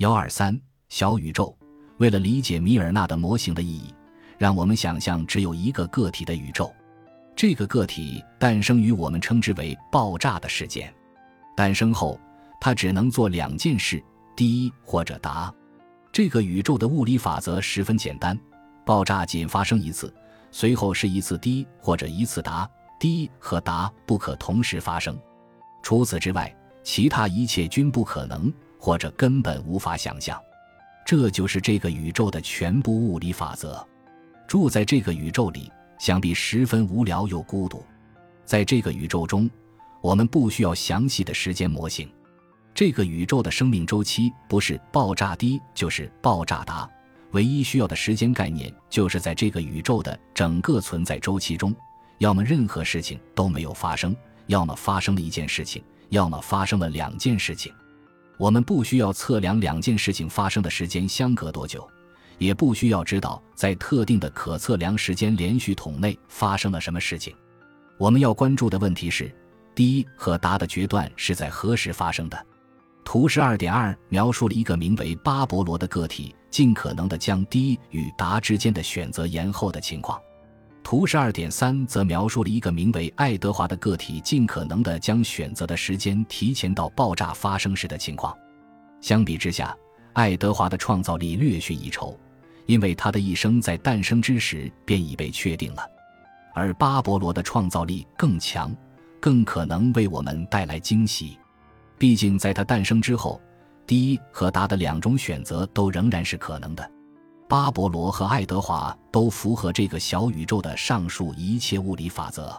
幺二三小宇宙。为了理解米尔纳的模型的意义，让我们想象只有一个个体的宇宙。这个个体诞生于我们称之为爆炸的事件。诞生后，它只能做两件事：滴或者答。这个宇宙的物理法则十分简单：爆炸仅发生一次，随后是一次滴或者一次答。滴和答不可同时发生。除此之外，其他一切均不可能，或者根本无法想象。这就是这个宇宙的全部物理法则。住在这个宇宙里，想必十分无聊又孤独。在这个宇宙中，我们不需要详细的时间模型。这个宇宙的生命周期不是爆炸滴就是爆炸大，唯一需要的时间概念就是在这个宇宙的整个存在周期中，要么任何事情都没有发生，要么发生了一件事情，要么发生了两件事情。我们不需要测量两件事情发生的时间相隔多久，也不需要知道在特定的可测量时间连续统内发生了什么事情。我们要关注的问题是：滴和答的决断是在何时发生的？图十二点二描述了一个名为巴勃罗的个体尽可能的将滴与答之间的选择延后的情况。图十二点三则描述了一个名为爱德华的个体尽可能的将选择的时间提前到爆炸发生时的情况。相比之下，爱德华的创造力略逊一筹，因为他的一生在诞生之时便已被确定了；而巴勃罗的创造力更强，更可能为我们带来惊喜。毕竟，在他诞生之后，第一和答的两种选择都仍然是可能的。巴勃罗和爱德华都符合这个小宇宙的上述一切物理法则，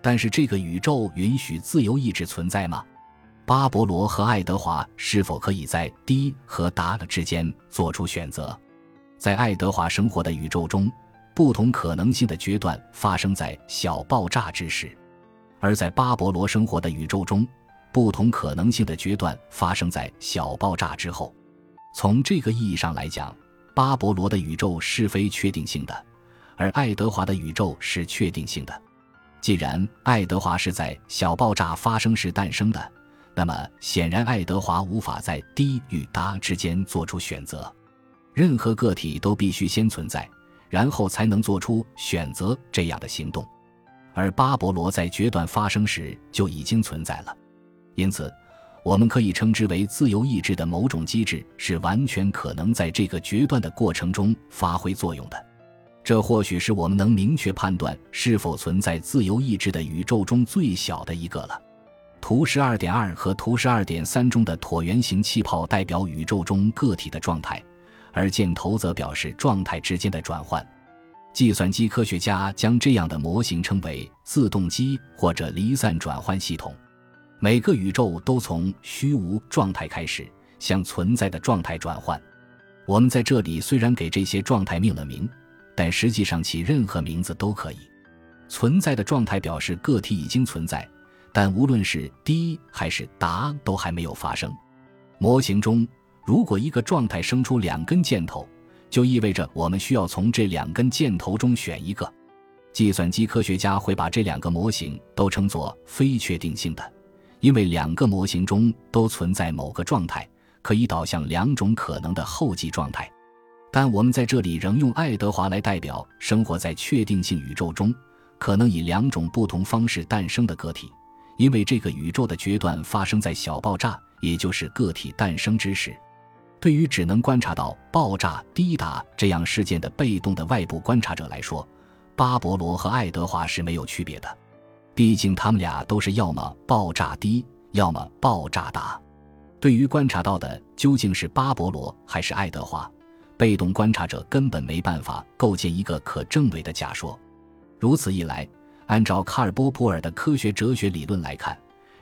但是这个宇宙允许自由意志存在吗？巴勃罗和爱德华是否可以在滴和答的之间做出选择？在爱德华生活的宇宙中，不同可能性的决断发生在小爆炸之时；而在巴勃罗生活的宇宙中，不同可能性的决断发生在小爆炸之后。从这个意义上来讲，巴勃罗的宇宙是非确定性的，而爱德华的宇宙是确定性的。既然爱德华是在小爆炸发生时诞生的，那么显然爱德华无法在滴与答之间做出选择。任何个体都必须先存在，然后才能做出选择这样的行动，而巴勃罗在决断发生时就已经存在了。因此，我们可以称之为自由意志的某种机制是完全可能在这个决断的过程中发挥作用的。这或许是我们能明确判断是否存在自由意志的宇宙中最小的一个了。图十二点二和图十二点三中的椭圆形气泡代表宇宙中个体的状态，而箭头则表示状态之间的转换。计算机科学家将这样的模型称为自动机或者离散转换系统。每个宇宙都从虚无状态开始向存在的状态转换。我们在这里虽然给这些状态命了名，但实际上起任何名字都可以。存在的状态表示个体已经存在，但无论是滴还是答都还没有发生。模型中，如果一个状态生出两根箭头，就意味着我们需要从这两根箭头中选一个。计算机科学家会把这两个模型都称作非确定性的。因为两个模型中都存在某个状态，可以导向两种可能的后继状态，但我们在这里仍用爱德华来代表生活在确定性宇宙中可能以两种不同方式诞生的个体，因为这个宇宙的决断发生在小爆炸，也就是个体诞生之时。对于只能观察到爆炸滴答这样事件的被动的外部观察者来说，巴勃罗和爱德华是没有区别的。毕竟他们俩都是要么爆炸低，要么爆炸大。对于观察到的究竟是巴勃罗还是爱德华，被动观察者根本没办法构建一个可证伪的假说。如此一来，按照卡尔波普尔的科学哲学理论来看，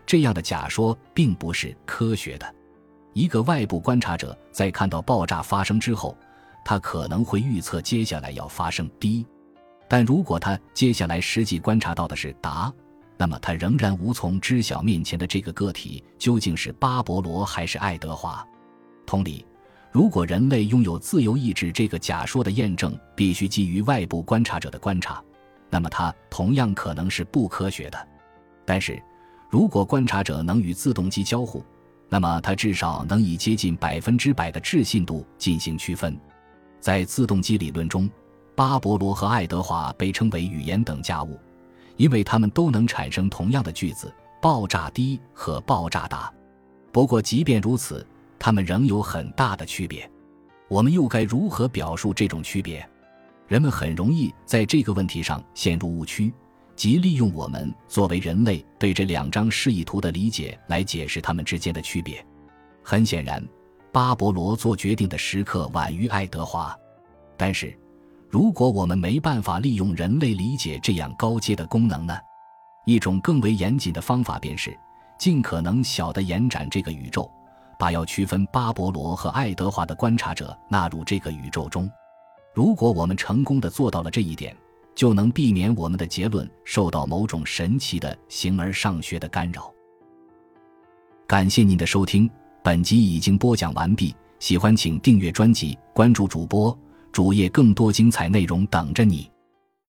这样的假说并不是科学的。一个外部观察者在看到爆炸发生之后，他可能会预测接下来要发生低。但如果他接下来实际观察到的是答，那么他仍然无从知晓面前的这个个体究竟是巴勃罗还是爱德华。同理，如果人类拥有自由意志这个假说的验证必须基于外部观察者的观察，那么它同样可能是不科学的。但是，如果观察者能与自动机交互，那么它至少能以接近百分之百的置信度进行区分。在自动机理论中，巴勃罗和爱德华被称为语言等价物，因为它们都能产生同样的句子：爆炸低和爆炸大。不过，即便如此，它们仍有很大的区别。我们又该如何表述这种区别？人们很容易在这个问题上陷入误区，即利用我们作为人类对这两张示意图的理解来解释它们之间的区别。很显然，巴勃罗做决定的时刻晚于爱德华。但是，如果我们没办法利用人类理解这样高阶的功能呢？一种更为严谨的方法便是尽可能小的延展这个宇宙。把要区分巴勃罗和爱德华的观察者纳入这个宇宙中。如果我们成功的做到了这一点，就能避免我们的结论受到某种神奇的形而上学的干扰。感谢您的收听，本集已经播讲完毕。喜欢请订阅专辑，关注主播主页，更多精彩内容等着你。